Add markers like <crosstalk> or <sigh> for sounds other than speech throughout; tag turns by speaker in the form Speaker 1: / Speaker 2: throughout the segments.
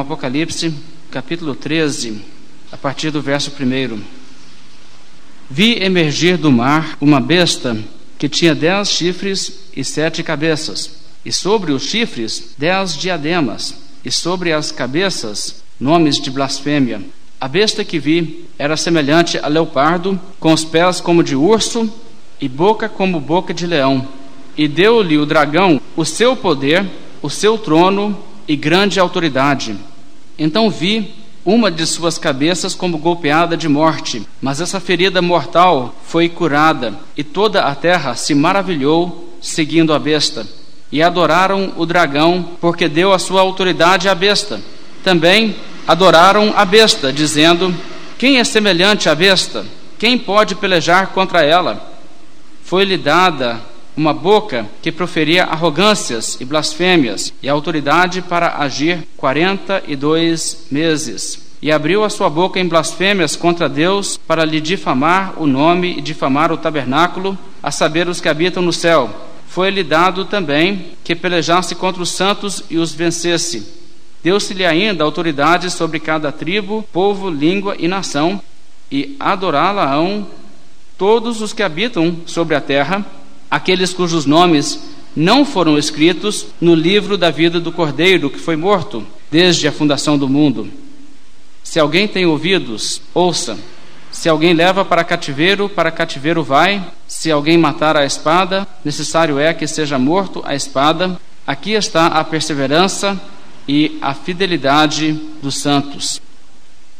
Speaker 1: Apocalipse, capítulo 13, a partir do verso 1. Vi emergir do mar uma besta que tinha dez chifres e sete cabeças, e sobre os chifres dez diademas, e sobre as cabeças nomes de blasfêmia. A besta que vi era semelhante a leopardo, com os pés como de urso e boca como boca de leão. E deu-lhe o dragão o seu poder, o seu trono e grande autoridade então vi uma de suas cabeças como golpeada de morte, mas essa ferida mortal foi curada, e toda a terra se maravilhou seguindo a besta. E adoraram o dragão, porque deu a sua autoridade à besta. Também adoraram a besta, dizendo: Quem é semelhante à besta? Quem pode pelejar contra ela? Foi-lhe dada uma boca que proferia arrogâncias e blasfêmias, e autoridade para agir quarenta e dois meses. E abriu a sua boca em blasfêmias contra Deus para lhe difamar o nome e difamar o tabernáculo, a saber, os que habitam no céu. Foi-lhe dado também que pelejasse contra os santos e os vencesse. Deu-se-lhe ainda autoridade sobre cada tribo, povo, língua e nação, e adorá-la-ão todos os que habitam sobre a terra aqueles cujos nomes não foram escritos no livro da vida do Cordeiro que foi morto desde a fundação do mundo. Se alguém tem ouvidos, ouça. Se alguém leva para cativeiro, para cativeiro vai. Se alguém matar a espada, necessário é que seja morto a espada. Aqui está a perseverança e a fidelidade dos santos.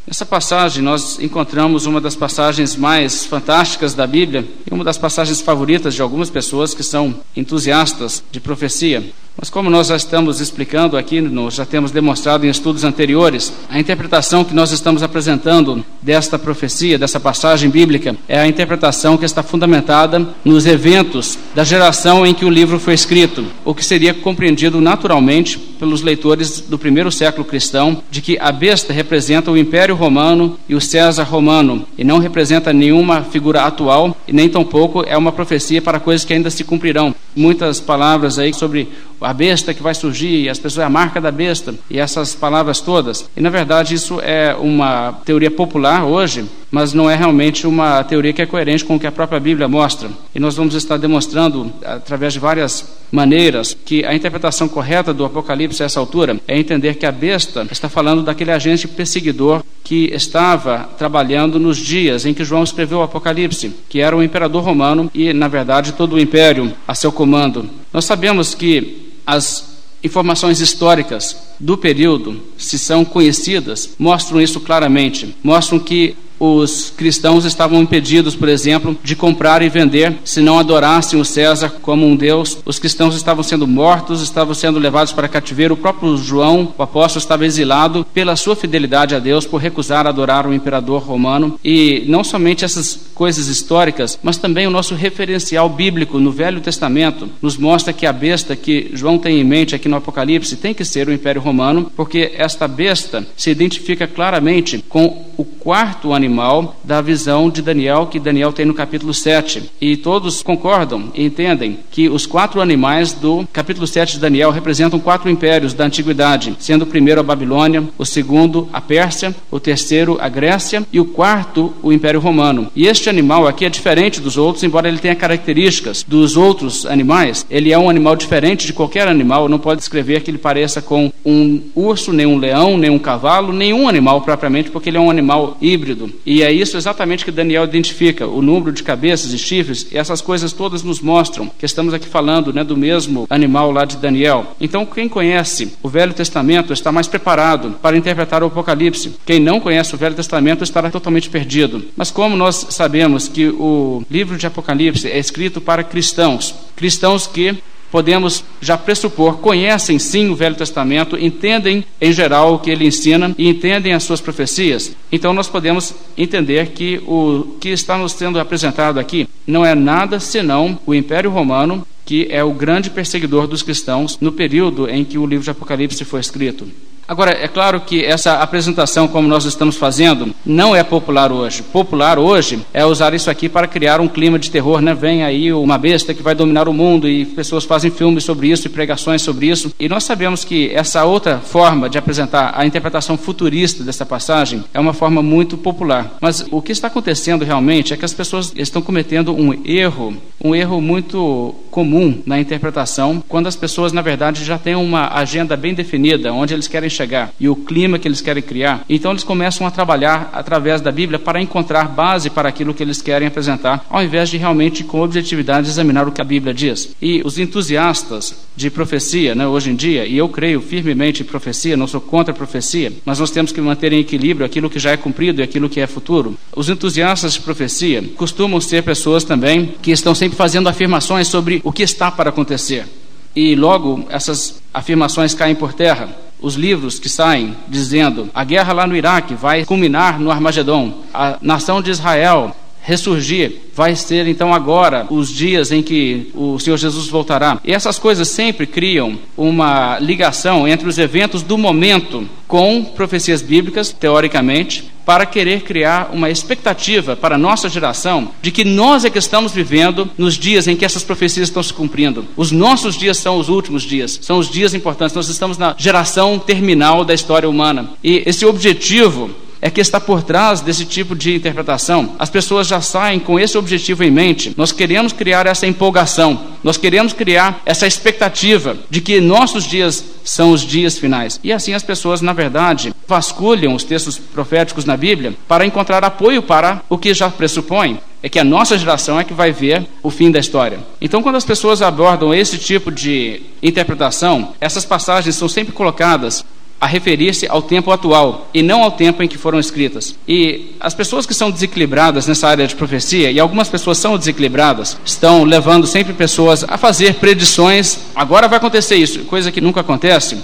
Speaker 1: Nessa passagem, nós encontramos uma das passagens mais fantásticas da Bíblia e uma das passagens favoritas de algumas pessoas que são entusiastas de profecia. Mas como nós já estamos explicando aqui, nós já temos demonstrado em estudos anteriores, a interpretação que nós estamos apresentando desta profecia, dessa passagem bíblica, é a interpretação que está fundamentada nos eventos da geração em que o livro foi escrito, o que seria compreendido naturalmente pelos leitores do primeiro século cristão, de que a besta representa o Império Romano e o César Romano, e não representa nenhuma figura atual, e nem tampouco é uma profecia para coisas que ainda se cumprirão. Muitas palavras aí sobre a besta que vai surgir, as pessoas, a marca da besta, e essas palavras todas. E na verdade isso é uma teoria popular hoje, mas não é realmente uma teoria que é coerente com o que a própria Bíblia mostra. E nós vamos estar demonstrando, através de várias maneiras, que a interpretação correta do Apocalipse a essa altura é entender que a besta está falando daquele agente perseguidor que estava trabalhando nos dias em que João escreveu o Apocalipse, que era o imperador romano e, na verdade, todo o império a seu comando. Nós sabemos que as informações históricas do período, se são conhecidas, mostram isso claramente. Mostram que os cristãos estavam impedidos, por exemplo, de comprar e vender se não adorassem o César como um Deus. Os cristãos estavam sendo mortos, estavam sendo levados para cativeiro. O próprio João, o apóstolo, estava exilado pela sua fidelidade a Deus, por recusar adorar o imperador romano. E não somente essas coisas históricas, mas também o nosso referencial bíblico no Velho Testamento nos mostra que a besta que João tem em mente aqui no Apocalipse tem que ser o Império Romano, porque esta besta se identifica claramente com o quarto animal da visão de Daniel, que Daniel tem no capítulo 7. E todos concordam e entendem que os quatro animais do capítulo 7 de Daniel representam quatro impérios da antiguidade, sendo o primeiro a Babilônia, o segundo a Pérsia, o terceiro a Grécia e o quarto o Império Romano. E este animal aqui é diferente dos outros, embora ele tenha características dos outros animais, ele é um animal diferente de qualquer animal, não pode descrever que ele pareça com um urso, nem um leão, nem um cavalo, nenhum animal propriamente, porque ele é um animal híbrido. E é isso exatamente que Daniel identifica, o número de cabeças e chifres, e essas coisas todas nos mostram que estamos aqui falando né, do mesmo animal lá de Daniel. Então, quem conhece o Velho Testamento está mais preparado para interpretar o Apocalipse. Quem não conhece o Velho Testamento estará totalmente perdido. Mas como nós sabemos que o livro de Apocalipse é escrito para cristãos, cristãos que podemos já pressupor, conhecem sim o Velho Testamento, entendem em geral o que ele ensina e entendem as suas profecias. Então nós podemos entender que o que está nos sendo apresentado aqui não é nada senão o Império Romano, que é o grande perseguidor dos cristãos no período em que o livro de Apocalipse foi escrito. Agora, é claro que essa apresentação, como nós estamos fazendo, não é popular hoje. Popular hoje é usar isso aqui para criar um clima de terror, né? Vem aí uma besta que vai dominar o mundo e pessoas fazem filmes sobre isso e pregações sobre isso. E nós sabemos que essa outra forma de apresentar a interpretação futurista dessa passagem é uma forma muito popular. Mas o que está acontecendo realmente é que as pessoas estão cometendo um erro, um erro muito comum na interpretação, quando as pessoas, na verdade, já têm uma agenda bem definida, onde eles querem chegar e o clima que eles querem criar. Então eles começam a trabalhar através da Bíblia para encontrar base para aquilo que eles querem apresentar, ao invés de realmente com objetividade examinar o que a Bíblia diz. E os entusiastas de profecia, né, hoje em dia, e eu creio firmemente em profecia, não sou contra a profecia, mas nós temos que manter em equilíbrio aquilo que já é cumprido e aquilo que é futuro. Os entusiastas de profecia costumam ser pessoas também que estão sempre fazendo afirmações sobre o que está para acontecer. E logo essas afirmações caem por terra os livros que saem dizendo a guerra lá no Iraque vai culminar no Armagedon, a nação de Israel ressurgir, vai ser então agora os dias em que o Senhor Jesus voltará. E essas coisas sempre criam uma ligação entre os eventos do momento com profecias bíblicas, teoricamente, para querer criar uma expectativa para a nossa geração de que nós é que estamos vivendo nos dias em que essas profecias estão se cumprindo. Os nossos dias são os últimos dias, são os dias importantes. Nós estamos na geração terminal da história humana. E esse objetivo é que está por trás desse tipo de interpretação. As pessoas já saem com esse objetivo em mente. Nós queremos criar essa empolgação, nós queremos criar essa expectativa de que nossos dias são os dias finais. E assim as pessoas, na verdade, vasculham os textos proféticos na Bíblia para encontrar apoio para o que já pressupõe é que a nossa geração é que vai ver o fim da história. Então, quando as pessoas abordam esse tipo de interpretação, essas passagens são sempre colocadas a referir-se ao tempo atual e não ao tempo em que foram escritas. E as pessoas que são desequilibradas nessa área de profecia, e algumas pessoas são desequilibradas, estão levando sempre pessoas a fazer predições, agora vai acontecer isso, coisa que nunca acontece.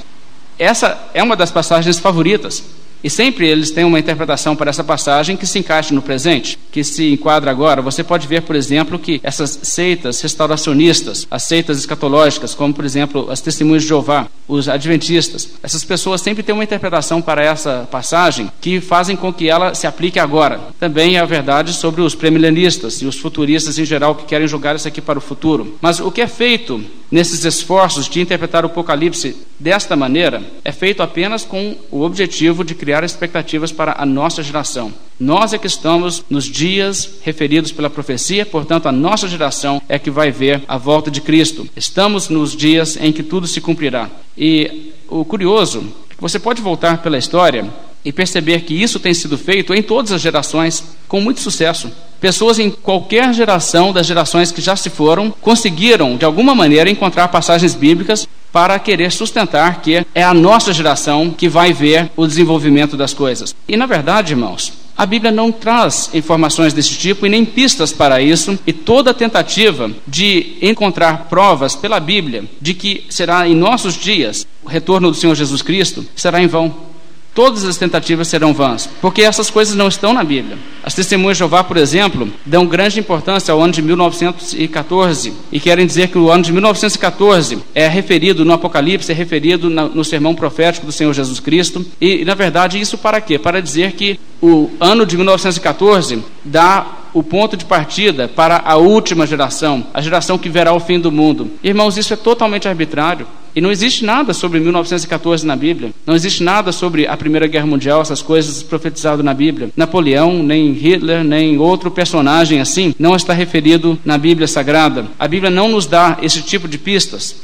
Speaker 1: Essa é uma das passagens favoritas e sempre eles têm uma interpretação para essa passagem que se encaixa no presente, que se enquadra agora. Você pode ver, por exemplo, que essas seitas restauracionistas, as seitas escatológicas, como por exemplo as testemunhas de Jeová, os adventistas, essas pessoas sempre têm uma interpretação para essa passagem que fazem com que ela se aplique agora. Também é a verdade sobre os premilenistas e os futuristas em geral que querem jogar isso aqui para o futuro. Mas o que é feito nesses esforços de interpretar o Apocalipse desta maneira é feito apenas com o objetivo de criar expectativas para a nossa geração. Nós é que estamos nos dias referidos pela profecia, portanto, a nossa geração é que vai ver a volta de Cristo. Estamos nos dias em que tudo se cumprirá. E o curioso, você pode voltar pela história e perceber que isso tem sido feito em todas as gerações com muito sucesso. Pessoas em qualquer geração das gerações que já se foram conseguiram, de alguma maneira, encontrar passagens bíblicas para querer sustentar que é a nossa geração que vai ver o desenvolvimento das coisas. E, na verdade, irmãos, a Bíblia não traz informações desse tipo e nem pistas para isso, e toda tentativa de encontrar provas pela Bíblia de que será em nossos dias o retorno do Senhor Jesus Cristo será em vão todas as tentativas serão vãs, porque essas coisas não estão na Bíblia. As testemunhas de Jeová, por exemplo, dão grande importância ao ano de 1914 e querem dizer que o ano de 1914 é referido no Apocalipse, é referido no sermão profético do Senhor Jesus Cristo. E, na verdade, isso para quê? Para dizer que o ano de 1914 dá o ponto de partida para a última geração, a geração que verá o fim do mundo. Irmãos, isso é totalmente arbitrário. E não existe nada sobre 1914 na Bíblia. Não existe nada sobre a Primeira Guerra Mundial, essas coisas profetizadas na Bíblia. Napoleão, nem Hitler, nem outro personagem assim não está referido na Bíblia Sagrada. A Bíblia não nos dá esse tipo de pistas.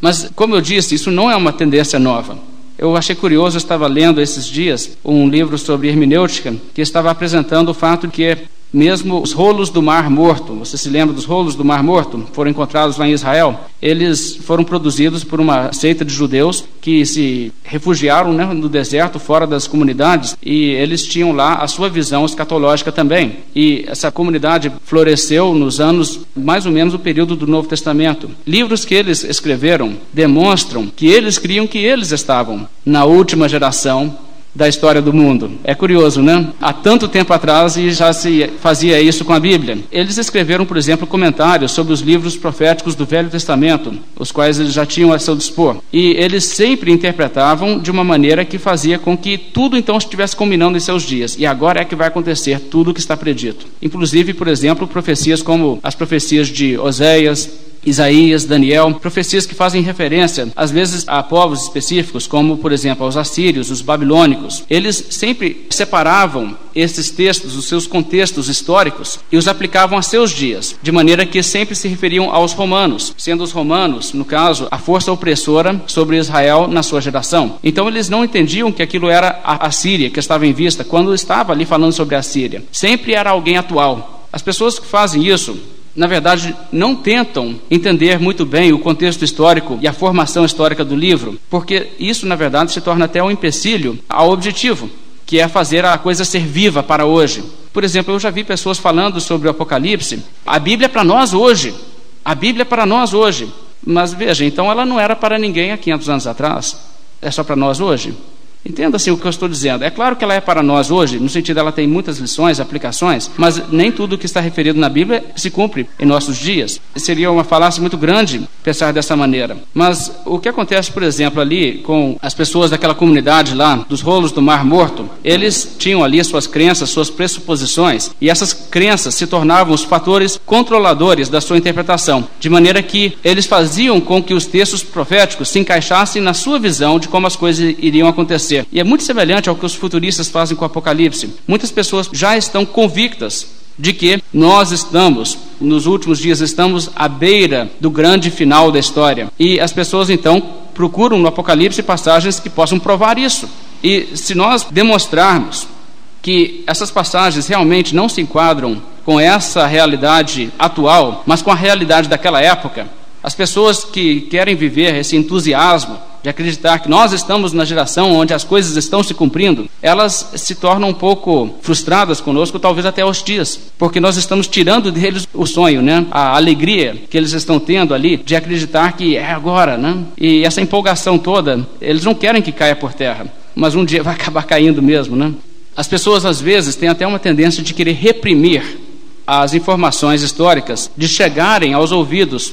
Speaker 1: Mas, como eu disse, isso não é uma tendência nova. Eu achei curioso, eu estava lendo esses dias um livro sobre hermenêutica que estava apresentando o fato de que mesmo os rolos do Mar Morto, você se lembra dos rolos do Mar Morto? Foram encontrados lá em Israel. Eles foram produzidos por uma seita de judeus que se refugiaram né, no deserto, fora das comunidades, e eles tinham lá a sua visão escatológica também. E essa comunidade floresceu nos anos, mais ou menos, o período do Novo Testamento. Livros que eles escreveram demonstram que eles criam que eles estavam na última geração da história do mundo. É curioso, né? Há tanto tempo atrás e já se fazia isso com a Bíblia. Eles escreveram, por exemplo, comentários sobre os livros proféticos do Velho Testamento, os quais eles já tinham a seu dispor. E eles sempre interpretavam de uma maneira que fazia com que tudo então estivesse combinando em seus dias. E agora é que vai acontecer tudo o que está predito. Inclusive, por exemplo, profecias como as profecias de Oséias, Isaías, Daniel, profecias que fazem referência, às vezes, a povos específicos, como, por exemplo, aos assírios, os babilônicos. Eles sempre separavam esses textos, os seus contextos históricos, e os aplicavam a seus dias, de maneira que sempre se referiam aos romanos, sendo os romanos, no caso, a força opressora sobre Israel na sua geração. Então, eles não entendiam que aquilo era a Síria que estava em vista quando estava ali falando sobre a Síria. Sempre era alguém atual. As pessoas que fazem isso na verdade, não tentam entender muito bem o contexto histórico e a formação histórica do livro, porque isso, na verdade, se torna até um empecilho ao objetivo, que é fazer a coisa ser viva para hoje. Por exemplo, eu já vi pessoas falando sobre o Apocalipse. A Bíblia é para nós hoje. A Bíblia é para nós hoje. Mas veja, então ela não era para ninguém há 500 anos atrás. É só para nós hoje? Entenda assim o que eu estou dizendo. É claro que ela é para nós hoje, no sentido ela tem muitas lições, aplicações, mas nem tudo que está referido na Bíblia se cumpre em nossos dias. Seria uma falácia muito grande pensar dessa maneira. Mas o que acontece, por exemplo, ali com as pessoas daquela comunidade lá, dos rolos do Mar Morto, eles tinham ali suas crenças, suas pressuposições, e essas crenças se tornavam os fatores controladores da sua interpretação, de maneira que eles faziam com que os textos proféticos se encaixassem na sua visão de como as coisas iriam acontecer acontecer. E é muito semelhante ao que os futuristas fazem com o Apocalipse. Muitas pessoas já estão convictas de que nós estamos, nos últimos dias, estamos à beira do grande final da história. E as pessoas então procuram no Apocalipse passagens que possam provar isso. E se nós demonstrarmos que essas passagens realmente não se enquadram com essa realidade atual, mas com a realidade daquela época, as pessoas que querem viver esse entusiasmo de acreditar que nós estamos na geração onde as coisas estão se cumprindo, elas se tornam um pouco frustradas conosco, talvez até hostias, porque nós estamos tirando deles o sonho, né? A alegria que eles estão tendo ali de acreditar que é agora, né? E essa empolgação toda, eles não querem que caia por terra, mas um dia <laughs> vai acabar caindo mesmo, né? As pessoas às vezes têm até uma tendência de querer reprimir as informações históricas de chegarem aos ouvidos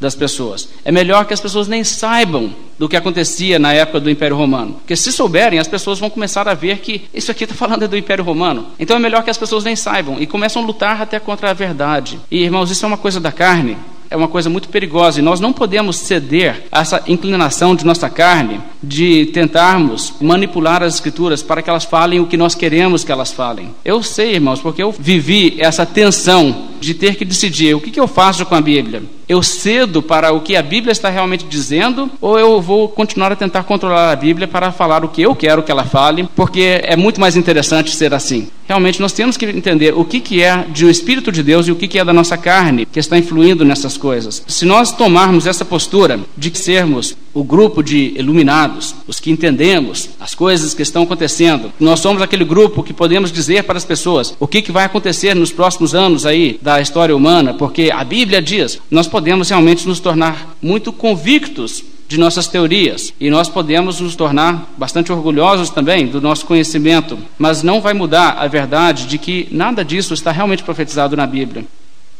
Speaker 1: das pessoas. É melhor que as pessoas nem saibam do que acontecia na época do Império Romano. Porque se souberem, as pessoas vão começar a ver que isso aqui está falando do Império Romano. Então é melhor que as pessoas nem saibam e começam a lutar até contra a verdade. E irmãos, isso é uma coisa da carne é uma coisa muito perigosa e nós não podemos ceder a essa inclinação de nossa carne de tentarmos manipular as escrituras para que elas falem o que nós queremos que elas falem. Eu sei, irmãos, porque eu vivi essa tensão de ter que decidir o que, que eu faço com a Bíblia. Eu cedo para o que a Bíblia está realmente dizendo ou eu vou continuar a tentar controlar a Bíblia para falar o que eu quero que ela fale, porque é muito mais interessante ser assim. Realmente nós temos que entender o que, que é um Espírito de Deus e o que, que é da nossa carne que está influindo nessas coisas. Se nós tomarmos essa postura de sermos o grupo de iluminados, os que entendemos as coisas que estão acontecendo, nós somos aquele grupo que podemos dizer para as pessoas o que, que vai acontecer nos próximos anos aí da história humana, porque a Bíblia diz, nós podemos realmente nos tornar muito convictos de nossas teorias e nós podemos nos tornar bastante orgulhosos também do nosso conhecimento, mas não vai mudar a verdade de que nada disso está realmente profetizado na Bíblia.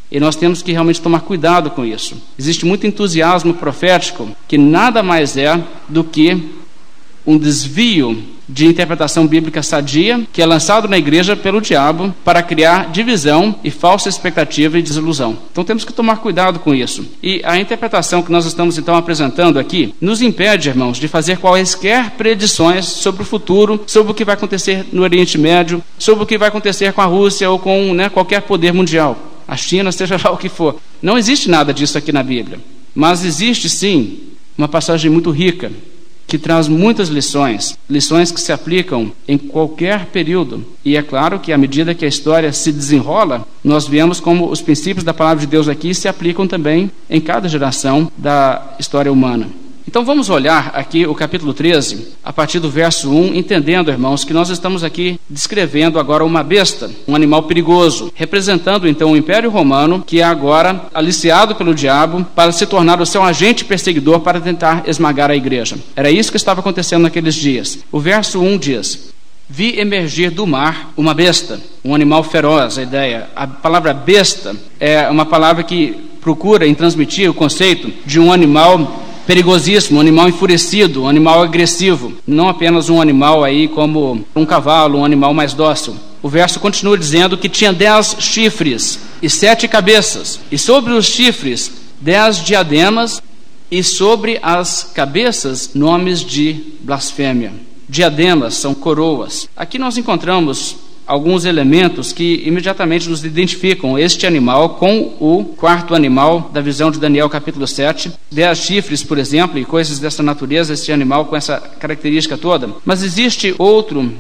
Speaker 1: E nós temos que realmente tomar cuidado com isso. Existe muito entusiasmo profético que nada mais é do que um desvio de interpretação bíblica sadia que é lançado na igreja pelo diabo para criar divisão e falsa expectativa e desilusão. Então temos que tomar cuidado com isso. E a interpretação que nós estamos então apresentando aqui nos impede, irmãos, de fazer quaisquer predições sobre o futuro, sobre o que vai acontecer no Oriente Médio, sobre o que vai acontecer com a Rússia ou com né, qualquer poder mundial a China, <laughs> seja lá o que for. Não existe nada disso aqui na Bíblia. Mas existe sim uma passagem muito rica que traz muitas lições, lições que se aplicam em qualquer período. E é claro que à medida que a história se desenrola, nós vemos como os princípios da palavra de Deus aqui se aplicam também em cada geração da história humana. Então vamos olhar aqui o capítulo 13, a partir do verso 1, entendendo, irmãos, que nós estamos aqui descrevendo agora uma besta, um animal perigoso, representando então o Império Romano, que é agora aliciado pelo diabo para se tornar o seu agente perseguidor para tentar esmagar a igreja. Era isso que estava acontecendo naqueles dias. O verso 1 diz: Vi emergir do mar uma besta, um animal feroz, a ideia. A palavra besta é uma palavra que procura em transmitir o conceito de um animal perigosíssimo, um animal enfurecido, um animal agressivo, não apenas um animal aí como um cavalo, um animal mais dócil. O verso continua dizendo que tinha dez chifres e sete cabeças, e sobre os chifres dez diademas, e sobre as cabeças nomes de blasfêmia. Diademas são coroas. Aqui nós encontramos alguns elementos que imediatamente nos identificam este animal com o quarto animal da visão de Daniel, capítulo 7. Dez chifres, por exemplo, e coisas dessa natureza, este animal com essa característica toda. Mas existe outro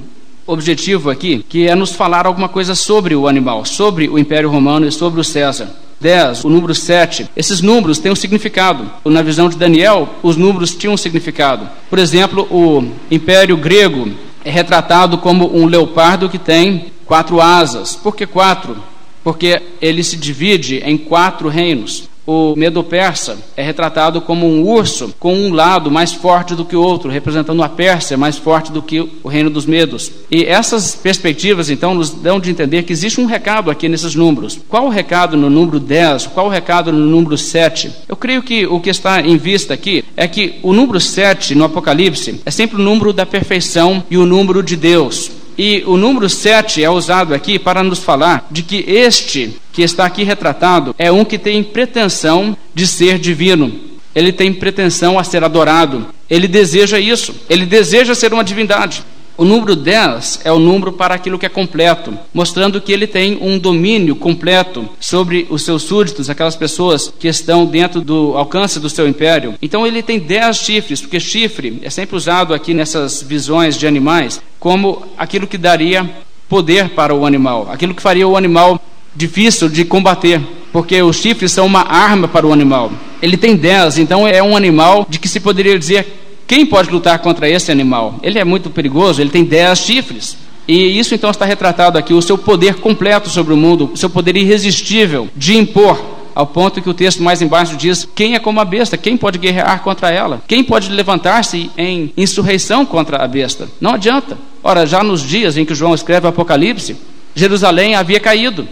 Speaker 1: objetivo aqui, que é nos falar alguma coisa sobre o animal, sobre o Império Romano e sobre o César. 10, o número 7. Esses números têm um significado. Na visão de Daniel, os números tinham um significado. Por exemplo, o Império Grego é retratado como um leopardo que tem quatro asas. Por que quatro? Porque ele se divide em quatro reinos. O Medo-Persa é retratado como um urso com um lado mais forte do que o outro, representando a Pérsia mais forte do que o reino dos Medos. E essas perspectivas, então, nos dão de entender que existe um recado aqui nesses números. Qual o recado no número 10? Qual o recado no número 7? Eu creio que o que está em vista aqui é que o número 7 no Apocalipse é sempre o número da perfeição e o número de Deus. E o número 7 é usado aqui para nos falar de que este que está aqui retratado é um que tem pretensão de ser divino. Ele tem pretensão a ser adorado. Ele deseja isso. Ele deseja ser uma divindade. O número 10 é o número para aquilo que é completo, mostrando que ele tem um domínio completo sobre os seus súditos, aquelas pessoas que estão dentro do alcance do seu império. Então ele tem 10 chifres, porque chifre é sempre usado aqui nessas visões de animais como aquilo que daria poder para o animal, aquilo que faria o animal difícil de combater porque os chifres são uma arma para o animal. Ele tem 10, então é um animal de que se poderia dizer quem pode lutar contra esse animal? Ele é muito perigoso, ele tem dez chifres. E isso então está retratado aqui, o seu poder completo sobre o mundo, o seu poder irresistível de impor, ao ponto que o texto mais embaixo diz: quem é como a besta? Quem pode guerrear contra ela? Quem pode levantar-se em insurreição contra a besta? Não adianta. Ora, já nos dias em que João escreve o Apocalipse, Jerusalém havia caído.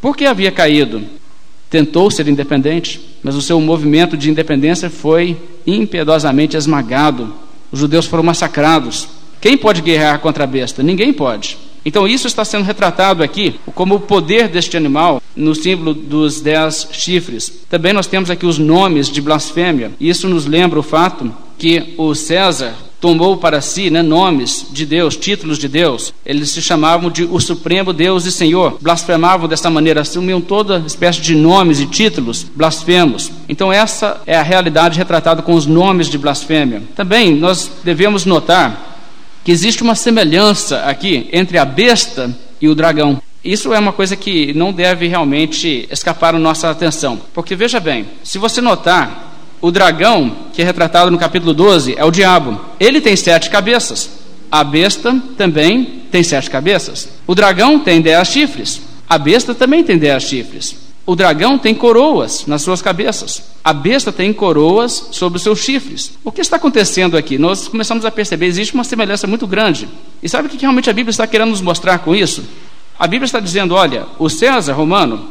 Speaker 1: Por que havia caído? Tentou ser independente, mas o seu movimento de independência foi impiedosamente esmagado. Os judeus foram massacrados. Quem pode guerrear contra a besta? Ninguém pode. Então, isso está sendo retratado aqui como o poder deste animal no símbolo dos dez chifres. Também nós temos aqui os nomes de blasfêmia. Isso nos lembra o fato que o César tomou para si né, nomes de Deus, títulos de Deus. Eles se chamavam de o Supremo Deus e Senhor. Blasfemavam dessa maneira, assumiam toda espécie de nomes e títulos blasfemos. Então, essa é a realidade retratada com os nomes de blasfêmia. Também nós devemos notar que existe uma semelhança aqui entre a besta e o dragão. Isso é uma coisa que não deve realmente escapar a nossa atenção. Porque veja bem, se você notar, o dragão, que é retratado no capítulo 12, é o diabo. Ele tem sete cabeças. A besta também tem sete cabeças. O dragão tem dez chifres. A besta também tem dez chifres. O dragão tem coroas nas suas cabeças. A besta tem coroas sobre os seus chifres. O que está acontecendo aqui? Nós começamos a perceber, existe uma semelhança muito grande. E sabe o que realmente a Bíblia está querendo nos mostrar com isso? A Bíblia está dizendo: olha, o César romano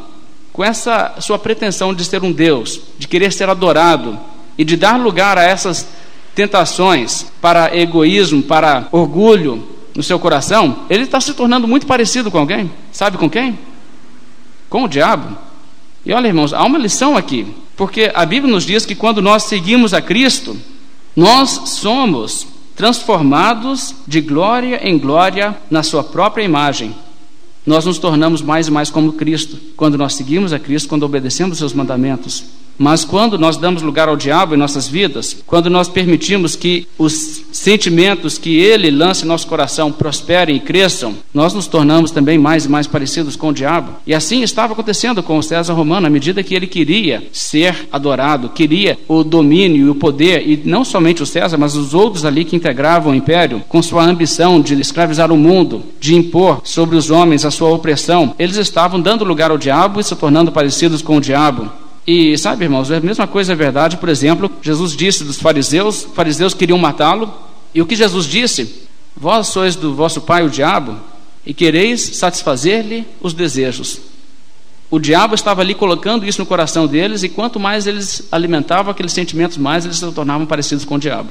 Speaker 1: com essa sua pretensão de ser um Deus, de querer ser adorado e de dar lugar a essas tentações para egoísmo, para orgulho no seu coração, ele está se tornando muito parecido com alguém. Sabe com quem? Com o diabo. E olha, irmãos, há uma lição aqui, porque a Bíblia nos diz que quando nós seguimos a Cristo, nós somos transformados de glória em glória na sua própria imagem nós nos tornamos mais e mais como Cristo, quando nós seguimos a Cristo, quando obedecemos os seus mandamentos. Mas quando nós damos lugar ao diabo em nossas vidas, quando nós permitimos que os sentimentos que ele lança em nosso coração prosperem e cresçam, nós nos tornamos também mais e mais parecidos com o diabo. E assim estava acontecendo com o César Romano, à medida que ele queria ser adorado, queria o domínio e o poder, e não somente o César, mas os outros ali que integravam o império, com sua ambição de escravizar o mundo, de impor sobre os homens a sua opressão, eles estavam dando lugar ao diabo e se tornando parecidos com o diabo. E sabe, irmãos, a mesma coisa é verdade, por exemplo, Jesus disse dos fariseus, fariseus queriam matá-lo, e o que Jesus disse? Vós sois do vosso pai o diabo, e quereis satisfazer-lhe os desejos. O diabo estava ali colocando isso no coração deles, e quanto mais eles alimentavam aqueles sentimentos, mais eles se tornavam parecidos com o diabo.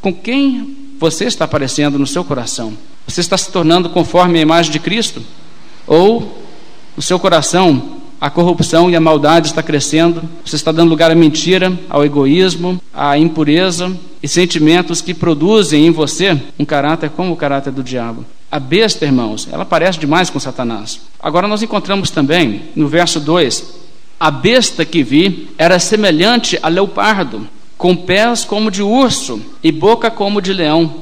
Speaker 1: Com quem você está aparecendo no seu coração? Você está se tornando conforme a imagem de Cristo? Ou o seu coração, a corrupção e a maldade está crescendo? Você está dando lugar à mentira, ao egoísmo, à impureza e sentimentos que produzem em você um caráter como o caráter do diabo. A besta, irmãos, ela parece demais com Satanás. Agora nós encontramos também no verso 2: a besta que vi era semelhante a leopardo, com pés como de urso e boca como de leão.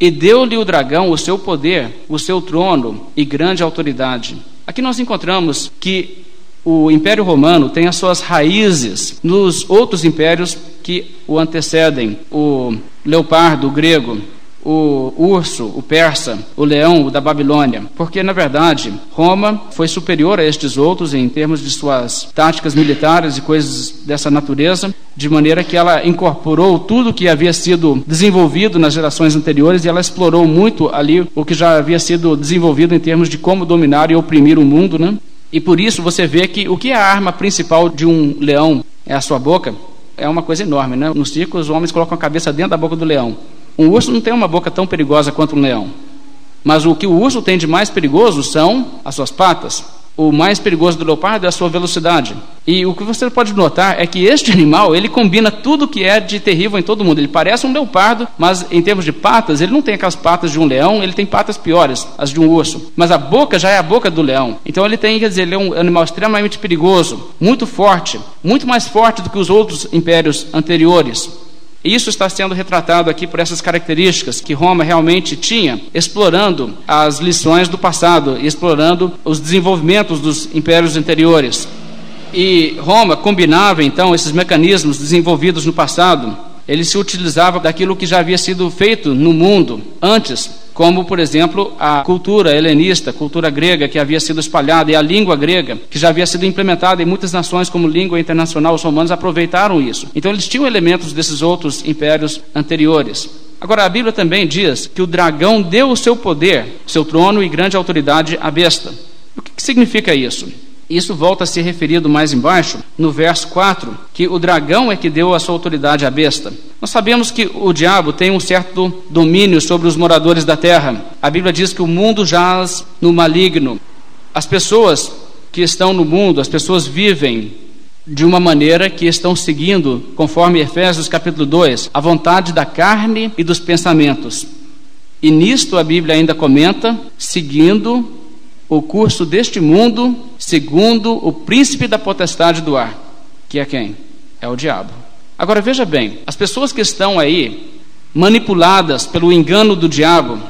Speaker 1: E deu-lhe o dragão o seu poder, o seu trono e grande autoridade. Aqui nós encontramos que o Império Romano tem as suas raízes nos outros impérios que o antecedem: o leopardo, o grego, o urso, o persa, o leão, o da Babilônia, porque na verdade Roma foi superior a estes outros em termos de suas táticas militares e coisas dessa natureza, de maneira que ela incorporou tudo que havia sido desenvolvido nas gerações anteriores e ela explorou muito ali o que já havia sido desenvolvido em termos de como dominar e oprimir o mundo, né? E por isso você vê que o que é a arma principal de um leão é a sua boca. É uma coisa enorme, né? Nos circos, os homens colocam a cabeça dentro da boca do leão. Um urso não tem uma boca tão perigosa quanto um leão. Mas o que o urso tem de mais perigoso são as suas patas. O mais perigoso do leopardo é a sua velocidade. E o que você pode notar é que este animal, ele combina tudo que é de terrível em todo mundo. Ele parece um leopardo, mas em termos de patas, ele não tem aquelas patas de um leão, ele tem patas piores, as de um urso. Mas a boca já é a boca do leão. Então ele tem, quer dizer, ele é um animal extremamente perigoso, muito forte, muito mais forte do que os outros impérios anteriores. Isso está sendo retratado aqui por essas características que Roma realmente tinha, explorando as lições do passado e explorando os desenvolvimentos dos impérios anteriores. E Roma combinava então esses mecanismos desenvolvidos no passado, ele se utilizava daquilo que já havia sido feito no mundo antes como, por exemplo, a cultura helenista, cultura grega que havia sido espalhada e a língua grega, que já havia sido implementada em muitas nações como língua internacional, os romanos aproveitaram isso. Então, eles tinham elementos desses outros impérios anteriores. Agora, a Bíblia também diz que o dragão deu o seu poder, seu trono e grande autoridade à besta. O que significa isso? Isso volta a ser referido mais embaixo, no verso 4, que o dragão é que deu a sua autoridade à besta. Nós sabemos que o diabo tem um certo domínio sobre os moradores da terra. A Bíblia diz que o mundo jaz no maligno. As pessoas que estão no mundo, as pessoas vivem de uma maneira que estão seguindo, conforme Efésios capítulo 2, a vontade da carne e dos pensamentos. E nisto a Bíblia ainda comenta, seguindo o curso deste mundo segundo o príncipe da potestade do ar, que é quem? É o diabo. Agora veja bem, as pessoas que estão aí manipuladas pelo engano do diabo,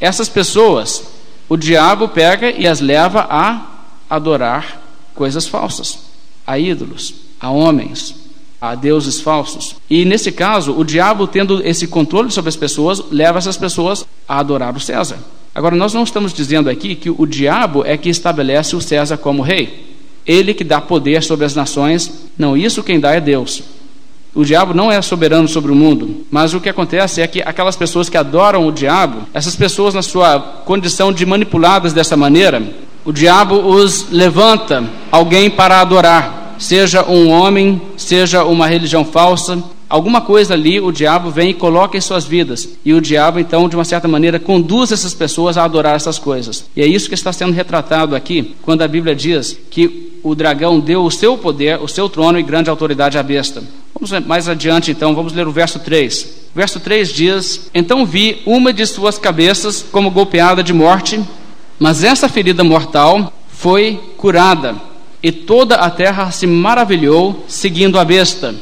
Speaker 1: essas pessoas, o diabo pega e as leva a adorar coisas falsas, a ídolos, a homens, a deuses falsos. E nesse caso, o diabo tendo esse controle sobre as pessoas, leva essas pessoas a adorar o César. Agora, nós não estamos dizendo aqui que o diabo é que estabelece o César como rei. Ele que dá poder sobre as nações. Não, isso quem dá é Deus. O diabo não é soberano sobre o mundo, mas o que acontece é que aquelas pessoas que adoram o diabo, essas pessoas, na sua condição de manipuladas dessa maneira, o diabo os levanta alguém para adorar, seja um homem, seja uma religião falsa, Alguma coisa ali o diabo vem e coloca em suas vidas. E o diabo, então, de uma certa maneira, conduz essas pessoas a adorar essas coisas. E é isso que está sendo retratado aqui, quando a Bíblia diz que o dragão deu o seu poder, o seu trono e grande autoridade à besta. Vamos mais adiante, então, vamos ler o verso 3. verso 3 diz: Então vi uma de suas cabeças como golpeada de morte, mas essa ferida mortal foi curada, e toda a terra se maravilhou seguindo a besta.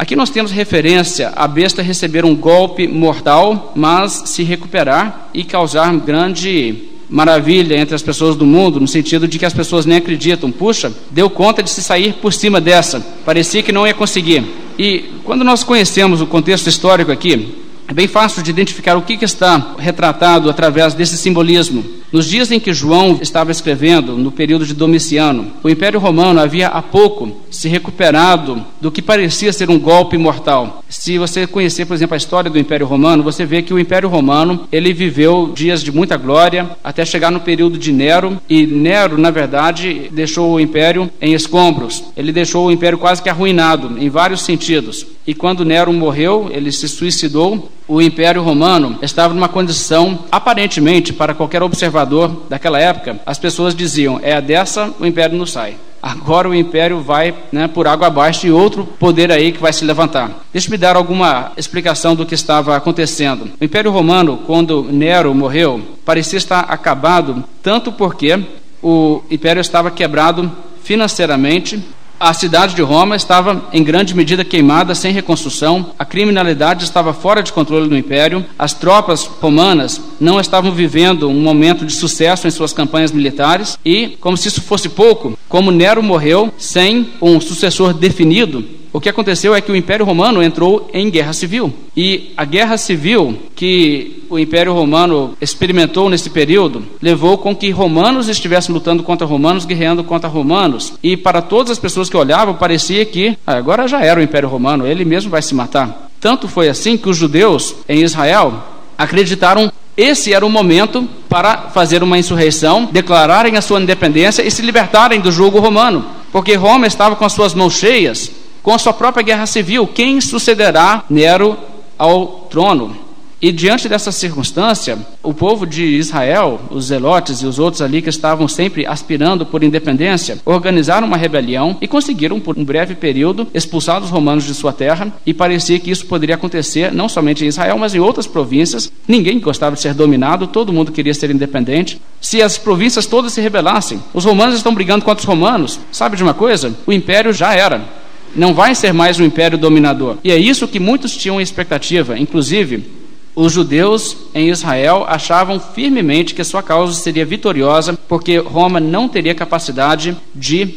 Speaker 1: Aqui nós temos referência a besta receber um golpe mortal, mas se recuperar e causar grande maravilha entre as pessoas do mundo, no sentido de que as pessoas nem acreditam. Puxa, deu conta de se sair por cima dessa, parecia que não ia conseguir. E quando nós conhecemos o contexto histórico aqui, é bem fácil de identificar o que, que está retratado através desse simbolismo. Nos dias em que João estava escrevendo, no período de Domiciano, o Império Romano havia há pouco se recuperado do que parecia ser um golpe mortal. Se você conhecer, por exemplo, a história do Império Romano, você vê que o Império Romano ele viveu dias de muita glória até chegar no período de Nero e Nero, na verdade, deixou o Império em escombros. Ele deixou o Império quase que arruinado em vários sentidos. E quando Nero morreu, ele se suicidou. O Império Romano estava numa condição aparentemente para qualquer observador daquela época, as pessoas diziam: é dessa o Império não sai. Agora o império vai né, por água abaixo e outro poder aí que vai se levantar. Deixa-me dar alguma explicação do que estava acontecendo. O Império Romano, quando Nero morreu, parecia estar acabado, tanto porque o império estava quebrado financeiramente, a cidade de Roma estava em grande medida queimada, sem reconstrução, a criminalidade estava fora de controle do império, as tropas romanas não estavam vivendo um momento de sucesso em suas campanhas militares. E, como se isso fosse pouco, como Nero morreu sem um sucessor definido, o que aconteceu é que o Império Romano entrou em guerra civil. E a guerra civil que o Império Romano experimentou nesse período levou com que romanos estivessem lutando contra romanos, guerreando contra romanos. E para todas as pessoas que olhavam, parecia que ah, agora já era o Império Romano, ele mesmo vai se matar. Tanto foi assim que os judeus em Israel acreditaram esse era o momento para fazer uma insurreição, declararem a sua independência e se libertarem do jugo romano, porque Roma estava com as suas mãos cheias com a sua própria guerra civil. Quem sucederá Nero ao trono? E diante dessa circunstância, o povo de Israel, os zelotes e os outros ali que estavam sempre aspirando por independência, organizaram uma rebelião e conseguiram, por um breve período, expulsar os romanos de sua terra. E parecia que isso poderia acontecer não somente em Israel, mas em outras províncias. Ninguém gostava de ser dominado, todo mundo queria ser independente. Se as províncias todas se rebelassem, os romanos estão brigando contra os romanos. Sabe de uma coisa? O império já era não vai ser mais um império dominador. E é isso que muitos tinham expectativa, inclusive os judeus em Israel achavam firmemente que sua causa seria vitoriosa, porque Roma não teria capacidade de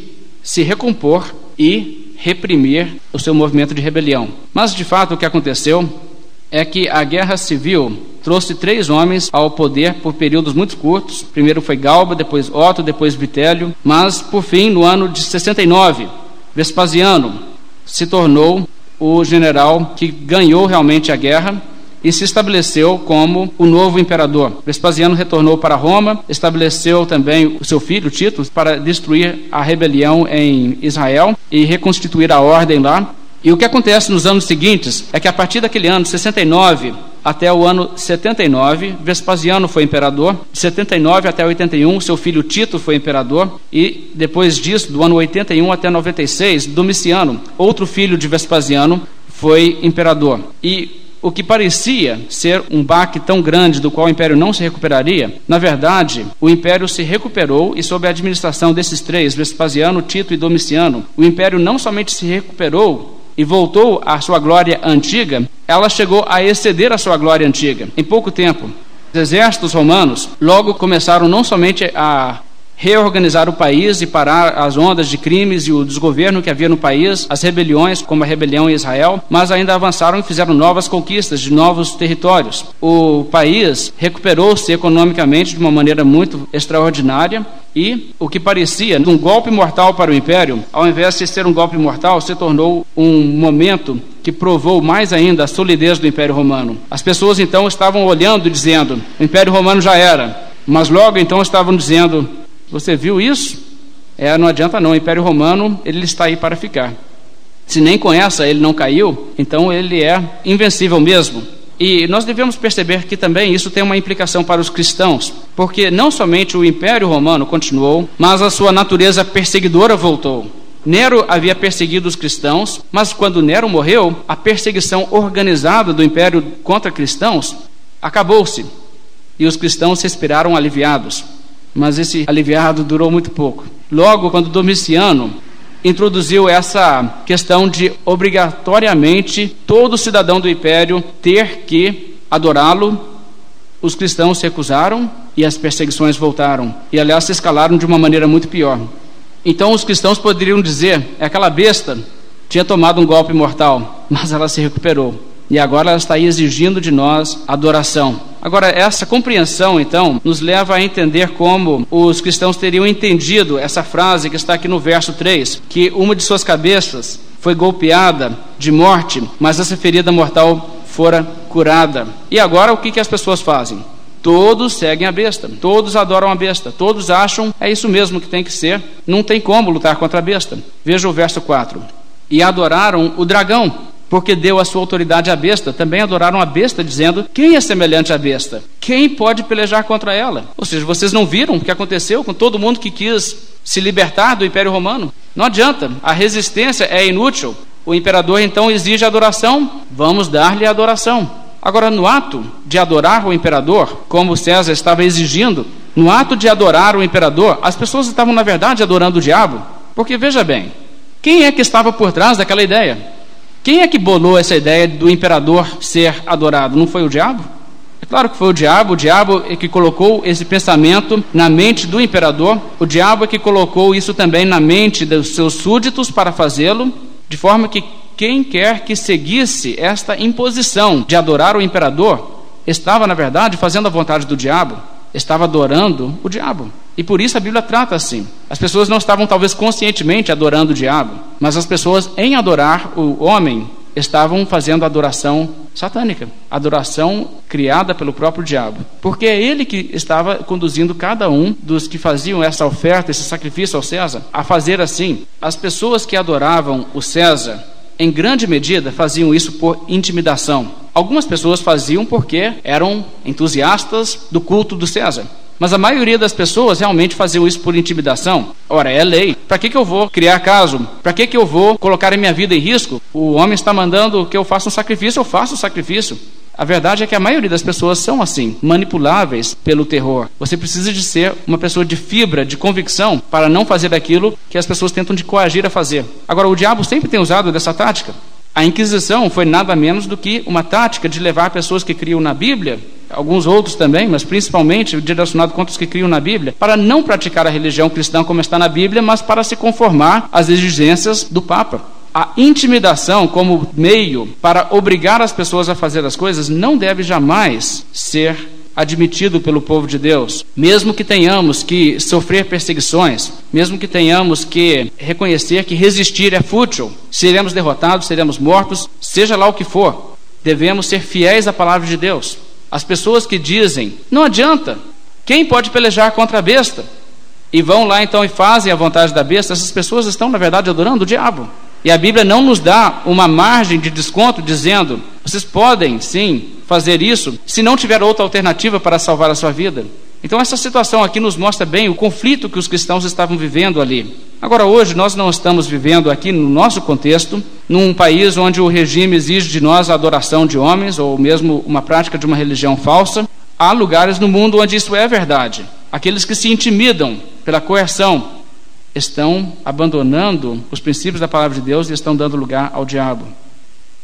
Speaker 1: se recompor e reprimir o seu movimento de rebelião. Mas de fato o que aconteceu é que a guerra civil trouxe três homens ao poder por períodos muito curtos. Primeiro foi Galba, depois Otto, depois Vitélio, mas por fim, no ano de 69, Vespasiano se tornou o general que ganhou realmente a guerra e se estabeleceu como o novo imperador. Vespasiano retornou para Roma, estabeleceu também o seu filho Tito para destruir a rebelião em Israel e reconstituir a ordem lá. E o que acontece nos anos seguintes é que a partir daquele ano, 69, até o ano 79, Vespasiano foi imperador. De 79 até 81, seu filho Tito foi imperador. E depois disso, do ano 81 até 96, Domiciano, outro filho de Vespasiano, foi imperador. E o que parecia ser um baque tão grande do qual o império não se recuperaria, na verdade, o império se recuperou e, sob a administração desses três, Vespasiano, Tito e Domiciano, o império não somente se recuperou, e voltou à sua glória antiga, ela chegou a exceder a sua glória antiga em pouco tempo. Os exércitos romanos logo começaram não somente a reorganizar o país e parar as ondas de crimes e o desgoverno que havia no país, as rebeliões, como a rebelião em Israel, mas ainda avançaram e fizeram novas conquistas de novos territórios. O país recuperou-se economicamente de uma maneira muito extraordinária e o que parecia um golpe mortal para o império, ao invés de ser um golpe mortal, se tornou um momento que provou mais ainda a solidez do Império Romano. As pessoas então estavam olhando e dizendo: o Império Romano já era. Mas logo então estavam dizendo: você viu isso? É, não adianta não, o Império Romano ele está aí para ficar. Se nem com essa ele não caiu, então ele é invencível mesmo. E nós devemos perceber que também isso tem uma implicação para os cristãos, porque não somente o Império Romano continuou, mas a sua natureza perseguidora voltou. Nero havia perseguido os cristãos, mas quando Nero morreu, a perseguição organizada do império contra cristãos acabou-se e os cristãos respiraram aliviados mas esse aliviado durou muito pouco. Logo, quando Domiciano introduziu essa questão de obrigatoriamente todo cidadão do império ter que adorá-lo, os cristãos se recusaram e as perseguições voltaram. E aliás, se escalaram de uma maneira muito pior. Então os cristãos poderiam dizer: é aquela besta tinha tomado um golpe mortal, <laughs> mas ela se recuperou. E agora ela está exigindo de nós adoração. Agora, essa compreensão, então, nos leva a entender como os cristãos teriam entendido essa frase que está aqui no verso 3, que uma de suas cabeças foi golpeada de morte, mas essa ferida mortal fora curada. E agora o que, que as pessoas fazem? Todos seguem a besta, todos adoram a besta, todos acham é isso mesmo que tem que ser, não tem como lutar contra a besta. Veja o verso 4. E adoraram o dragão, porque deu a sua autoridade à besta. Também adoraram a besta, dizendo: Quem é semelhante à besta? Quem pode pelejar contra ela? Ou seja, vocês não viram o que aconteceu com todo mundo que quis se libertar do Império Romano? Não adianta, a resistência é inútil. O imperador então exige adoração, vamos dar-lhe adoração. Agora, no ato de adorar o imperador, como César estava exigindo, no ato de adorar o imperador, as pessoas estavam, na verdade, adorando o diabo. Porque veja bem, quem é que estava por trás daquela ideia? Quem é que bolou essa ideia do imperador ser adorado? Não foi o diabo? É claro que foi o diabo, o diabo é que colocou esse pensamento na mente do imperador, o diabo é que colocou isso também na mente dos seus súditos para fazê-lo, de forma que quem quer que seguisse esta imposição de adorar o imperador estava, na verdade, fazendo a vontade do diabo, estava adorando o diabo. E por isso a Bíblia trata assim. As pessoas não estavam, talvez, conscientemente adorando o diabo, mas as pessoas, em adorar o homem, estavam fazendo adoração satânica, adoração criada pelo próprio diabo, porque é ele que estava conduzindo cada um dos que faziam essa oferta, esse sacrifício ao César, a fazer assim. As pessoas que adoravam o César em grande medida, faziam isso por intimidação. Algumas pessoas faziam porque eram entusiastas do culto do César. Mas a maioria das pessoas realmente faziam isso por intimidação. Ora, é lei. Para que, que eu vou criar caso? Para que, que eu vou colocar a minha vida em risco? O homem está mandando que eu faça um sacrifício, eu faço o sacrifício. A verdade é que a maioria das pessoas são assim, manipuláveis pelo terror. Você precisa de ser uma pessoa de fibra, de convicção, para não fazer aquilo que as pessoas tentam de coagir a fazer. Agora, o diabo sempre tem usado dessa tática. A Inquisição foi nada menos do que uma tática de levar pessoas que criam na Bíblia, alguns outros também, mas principalmente direcionado contra os que criam na Bíblia, para não praticar a religião cristã como está na Bíblia, mas para se conformar às exigências do Papa. A intimidação como meio para obrigar as pessoas a fazer as coisas não deve jamais ser admitido pelo povo de Deus. Mesmo que tenhamos que sofrer perseguições, mesmo que tenhamos que reconhecer que resistir é fútil, seremos derrotados, seremos mortos, seja lá o que for, devemos ser fiéis à palavra de Deus. As pessoas que dizem, não adianta, quem pode pelejar contra a besta? E vão lá então e fazem a vontade da besta, essas pessoas estão, na verdade, adorando o diabo. E a Bíblia não nos dá uma margem de desconto dizendo: vocês podem sim fazer isso se não tiver outra alternativa para salvar a sua vida. Então, essa situação aqui nos mostra bem o conflito que os cristãos estavam vivendo ali. Agora, hoje, nós não estamos vivendo aqui no nosso contexto, num país onde o regime exige de nós a adoração de homens, ou mesmo uma prática de uma religião falsa. Há lugares no mundo onde isso é verdade. Aqueles que se intimidam pela coerção, estão abandonando os princípios da palavra de Deus e estão dando lugar ao diabo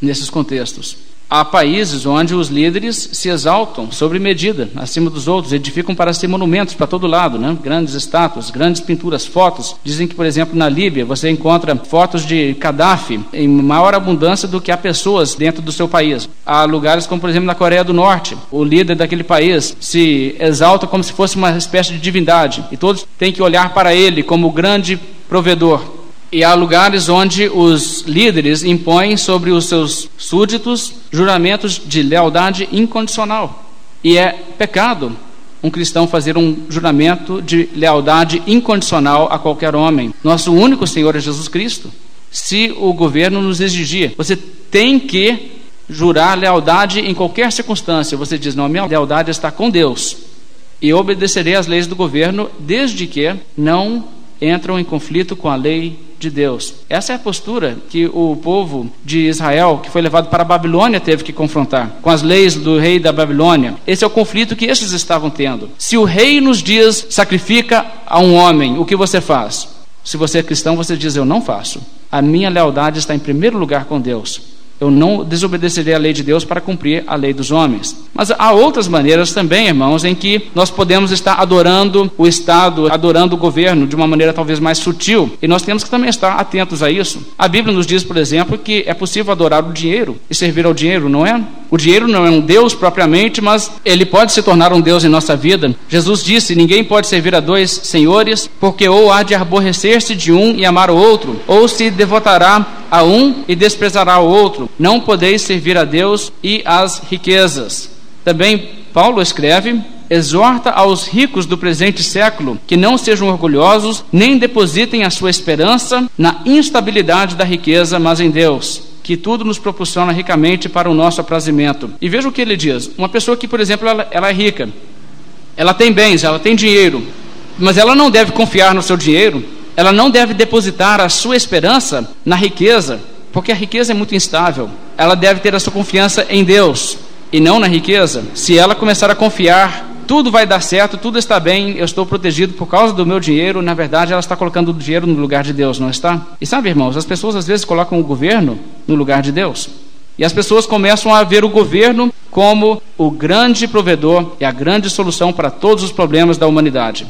Speaker 1: nesses contextos. Há países onde os líderes se exaltam sobre medida, acima dos outros, edificam para si monumentos para todo lado, né? grandes estátuas, grandes pinturas, fotos. Dizem que, por exemplo, na Líbia você encontra fotos de Gaddafi em maior abundância do que há pessoas dentro do seu país. Há lugares como, por exemplo, na Coreia do Norte, o líder daquele país se exalta como se fosse uma espécie de divindade e todos têm que olhar para ele como grande provedor. E há lugares onde os líderes impõem sobre os seus súditos juramentos de lealdade incondicional. E é pecado um cristão fazer um juramento de lealdade incondicional a qualquer homem. Nosso único Senhor é Jesus Cristo. Se o governo nos exigir, você tem que jurar lealdade em qualquer circunstância. Você diz: não, minha lealdade está com Deus e obedecerei às leis do governo, desde que não entram em conflito com a lei de Deus. Essa é a postura que o povo de Israel, que foi levado para a Babilônia, teve que confrontar com as leis do rei da Babilônia. Esse é o conflito que esses estavam tendo. Se o rei nos diz sacrifica a um homem, o que você faz? Se você é cristão, você diz eu não faço. A minha lealdade está em primeiro lugar com Deus. Eu não desobedecerei a lei de Deus para cumprir a lei dos homens. Mas há outras maneiras também, irmãos, em que nós podemos estar adorando o Estado, adorando o governo de uma maneira talvez mais sutil. E nós temos que também estar atentos a isso. A Bíblia nos diz, por exemplo, que é possível adorar o dinheiro e servir ao dinheiro, não é? O dinheiro não é um Deus propriamente, mas ele pode se tornar um Deus em nossa vida. Jesus disse: Ninguém pode servir a dois senhores, porque ou há de aborrecer-se de um e amar o outro, ou se devotará a um e desprezará o outro. Não podeis servir a Deus e às riquezas. Também Paulo escreve exorta aos ricos do presente século que não sejam orgulhosos, nem depositem a sua esperança na instabilidade da riqueza, mas em Deus que tudo nos proporciona ricamente para o nosso aprazimento. E veja o que ele diz: uma pessoa que, por exemplo, ela, ela é rica, ela tem bens, ela tem dinheiro, mas ela não deve confiar no seu dinheiro, ela não deve depositar a sua esperança na riqueza, porque a riqueza é muito instável. Ela deve ter a sua confiança em Deus e não na riqueza. Se ela começar a confiar tudo vai dar certo, tudo está bem, eu estou protegido por causa do meu dinheiro. Na verdade, ela está colocando o dinheiro no lugar de Deus, não está? E sabe, irmãos, as pessoas às vezes colocam o governo no lugar de Deus. E as pessoas começam a ver o governo como o grande provedor e a grande solução para todos os problemas da humanidade.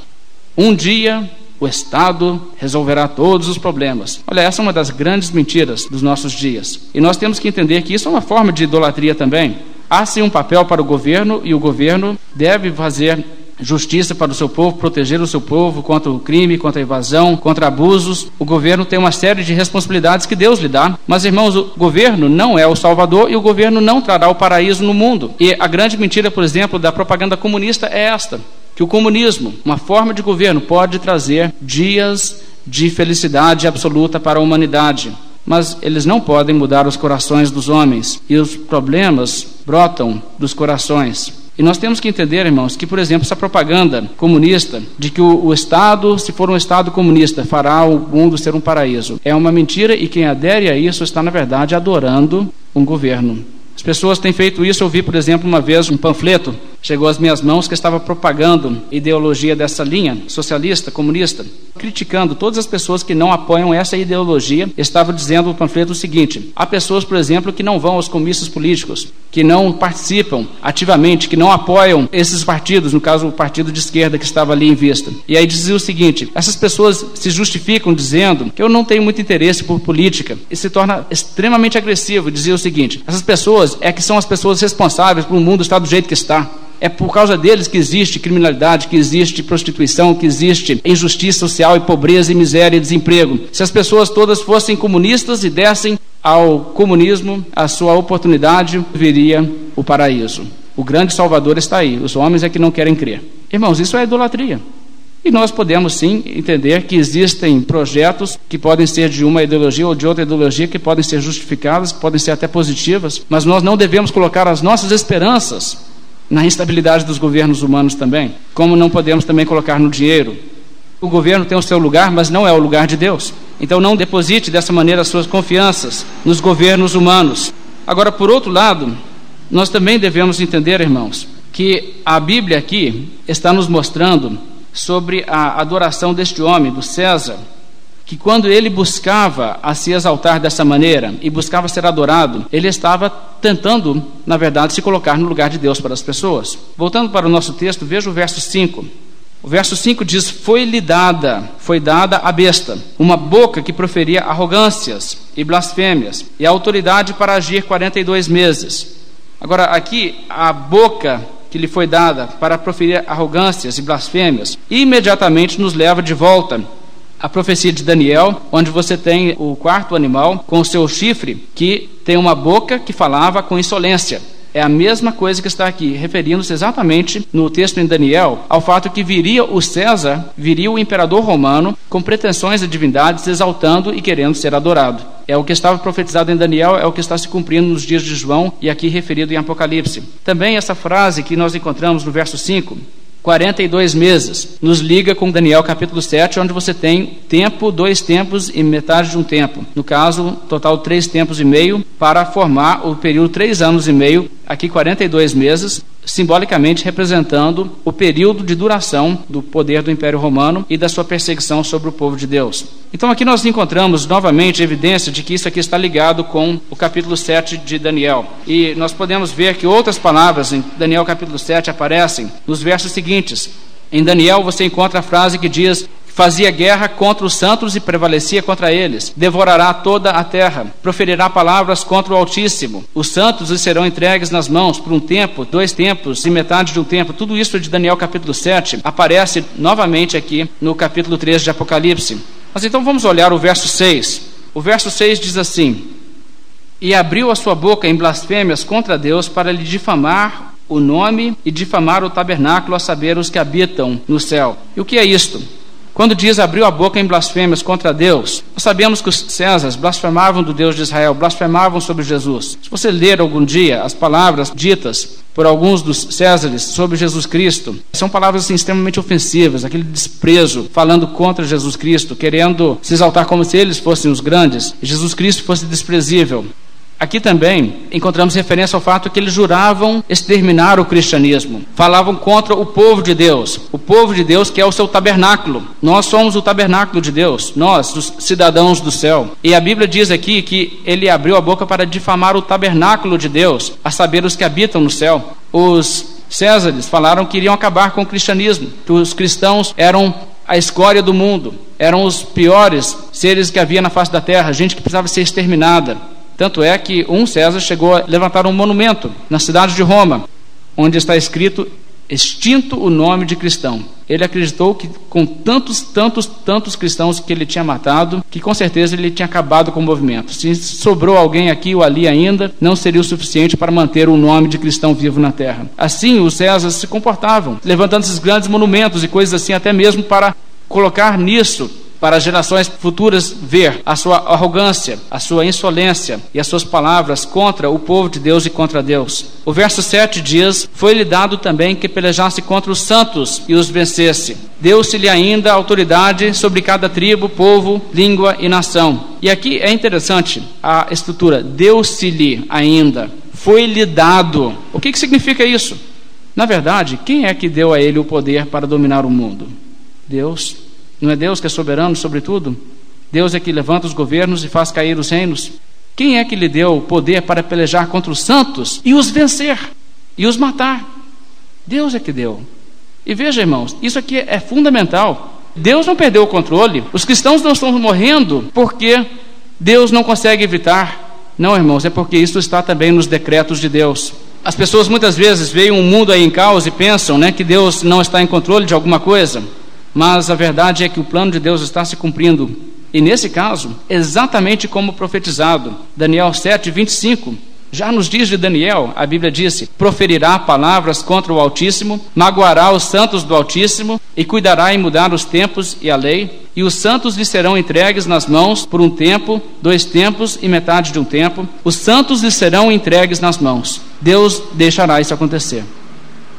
Speaker 1: Um dia o Estado resolverá todos os problemas. Olha, essa é uma das grandes mentiras dos nossos dias. E nós temos que entender que isso é uma forma de idolatria também. Há sim um papel para o governo e o governo deve fazer justiça para o seu povo, proteger o seu povo contra o crime, contra a evasão, contra abusos. O governo tem uma série de responsabilidades que Deus lhe dá. Mas, irmãos, o governo não é o Salvador e o governo não trará o paraíso no mundo. E a grande mentira, por exemplo, da propaganda comunista é esta: que o comunismo, uma forma de governo, pode trazer dias de felicidade absoluta para a humanidade mas eles não podem mudar os corações dos homens e os problemas brotam dos corações. E nós temos que entender, irmãos, que, por exemplo, essa propaganda comunista de que o, o, Estado, se for um Estado comunista, fará o mundo ser um paraíso, é uma mentira e quem adere a isso está, na verdade, adorando um governo. As pessoas têm feito isso. Eu vi, por exemplo, uma vez um panfleto chegou às minhas mãos que estava propagando ideologia dessa linha socialista, comunista, criticando todas as pessoas que não apoiam essa ideologia. Estava dizendo no panfleto o seguinte: há pessoas, por exemplo, que não vão aos comícios políticos, que não participam ativamente, que não apoiam esses partidos, no caso o partido de esquerda que estava ali em vista. E aí dizia o seguinte: essas pessoas se justificam dizendo que eu não tenho muito interesse por política e se torna extremamente agressivo. Dizia o seguinte: essas pessoas é que são as pessoas responsáveis por o mundo estar do jeito que está. É por causa deles que existe criminalidade, que existe prostituição, que existe injustiça social e pobreza e miséria e desemprego. Se as pessoas todas fossem comunistas e dessem ao comunismo a sua oportunidade, viria o paraíso. O grande Salvador está aí. Os homens é que não querem crer. Irmãos, isso é idolatria. E nós podemos sim entender que existem projetos que podem ser de uma ideologia ou de outra ideologia, que podem ser justificadas, podem ser até positivas, mas nós não devemos colocar as nossas esperanças na instabilidade dos governos humanos também, como não podemos também colocar no dinheiro. O governo tem o seu lugar, mas não é o lugar de Deus. Então não deposite dessa maneira as suas confianças nos governos humanos. Agora, por outro lado, nós também devemos entender, irmãos, que a Bíblia aqui está nos mostrando sobre a adoração deste homem, do César, que quando ele buscava a se exaltar dessa maneira e buscava ser adorado, ele estava tentando, na verdade, se colocar no lugar de Deus para as pessoas. Voltando para o nosso texto, veja o verso 5. O verso 5 diz: Foi-lhe dada, foi dada a besta, uma boca que proferia arrogâncias e blasfêmias, e a autoridade para agir 42 meses. Agora, aqui, a boca que lhe foi dada para proferir arrogâncias e blasfêmias, imediatamente nos leva de volta a profecia de Daniel, onde você tem o quarto animal com o seu chifre, que tem uma boca que falava com insolência. É a mesma coisa que está aqui, referindo-se exatamente no texto em Daniel ao fato que viria o César, viria o imperador romano com pretensões de divindades, exaltando e querendo ser adorado. É o que estava profetizado em Daniel, é o que está se cumprindo nos dias de João e aqui referido em Apocalipse. Também essa frase que nós encontramos no verso 5, 42 meses. Nos liga com Daniel capítulo 7, onde você tem tempo, dois tempos e metade de um tempo. No caso, total três tempos e meio para formar o período três anos e meio, aqui 42 meses, simbolicamente representando o período de duração do poder do Império Romano e da sua perseguição sobre o povo de Deus. Então aqui nós encontramos novamente evidência de que isso aqui está ligado com o capítulo 7 de Daniel. E nós podemos ver que outras palavras em Daniel capítulo 7 aparecem nos versos seguintes. Em Daniel você encontra a frase que diz: fazia guerra contra os santos e prevalecia contra eles. Devorará toda a terra, proferirá palavras contra o Altíssimo. Os santos lhe serão entregues nas mãos por um tempo, dois tempos e metade de um tempo. Tudo isso de Daniel capítulo 7 aparece novamente aqui no capítulo 3 de Apocalipse. Mas então vamos olhar o verso 6. O verso 6 diz assim: E abriu a sua boca em blasfêmias contra Deus para lhe difamar o nome e difamar o tabernáculo, a saber, os que habitam no céu. E o que é isto? Quando diz abriu a boca em blasfêmias contra Deus, nós sabemos que os Césares blasfemavam do Deus de Israel, blasfemavam sobre Jesus. Se você ler algum dia as palavras ditas por alguns dos Césares sobre Jesus Cristo, são palavras assim, extremamente ofensivas, aquele desprezo, falando contra Jesus Cristo, querendo se exaltar como se eles fossem os grandes Jesus Cristo fosse desprezível. Aqui também encontramos referência ao fato que eles juravam exterminar o cristianismo. Falavam contra o povo de Deus. O povo de Deus que é o seu tabernáculo. Nós somos o tabernáculo de Deus, nós, os cidadãos do céu. E a Bíblia diz aqui que ele abriu a boca para difamar o tabernáculo de Deus, a saber, os que habitam no céu. Os Césares falaram que iriam acabar com o cristianismo, que os cristãos eram a escória do mundo, eram os piores seres que havia na face da terra, gente que precisava ser exterminada. Tanto é que um César chegou a levantar um monumento na cidade de Roma, onde está escrito extinto o nome de cristão. Ele acreditou que com tantos, tantos, tantos cristãos que ele tinha matado, que com certeza ele tinha acabado com o movimento. Se sobrou alguém aqui ou ali ainda, não seria o suficiente para manter o nome de cristão vivo na terra. Assim, os Césares se comportavam, levantando esses grandes monumentos e coisas assim, até mesmo para colocar nisso para as gerações futuras ver a sua arrogância, a sua insolência e as suas palavras contra o povo de Deus e contra Deus. O verso 7 diz: Foi-lhe dado também que pelejasse contra os santos e os vencesse. Deu-se-lhe ainda autoridade sobre cada tribo, povo, língua e nação. E aqui é interessante a estrutura: deu-se-lhe ainda, foi-lhe dado. O que, que significa isso? Na verdade, quem é que deu a ele o poder para dominar o mundo? Deus. Não é Deus que é soberano sobre tudo? Deus é que levanta os governos e faz cair os reinos. Quem é que lhe deu o poder para pelejar contra os santos e os vencer e os matar? Deus é que deu. E veja, irmãos, isso aqui é fundamental. Deus não perdeu o controle. Os cristãos não estão morrendo porque Deus não consegue evitar. Não, irmãos, é porque isso está também nos decretos de Deus. As pessoas muitas vezes veem um mundo aí em caos e pensam né, que Deus não está em controle de alguma coisa mas a verdade é que o plano de Deus está se cumprindo. E nesse caso, exatamente como profetizado, Daniel 7, 25. Já nos dias de Daniel, a Bíblia disse: proferirá palavras contra o Altíssimo, magoará os santos do Altíssimo, e cuidará em mudar os tempos e a lei, e os santos lhe serão entregues nas mãos por um tempo, dois tempos e metade de um tempo. Os santos lhe serão entregues nas mãos. Deus deixará isso acontecer.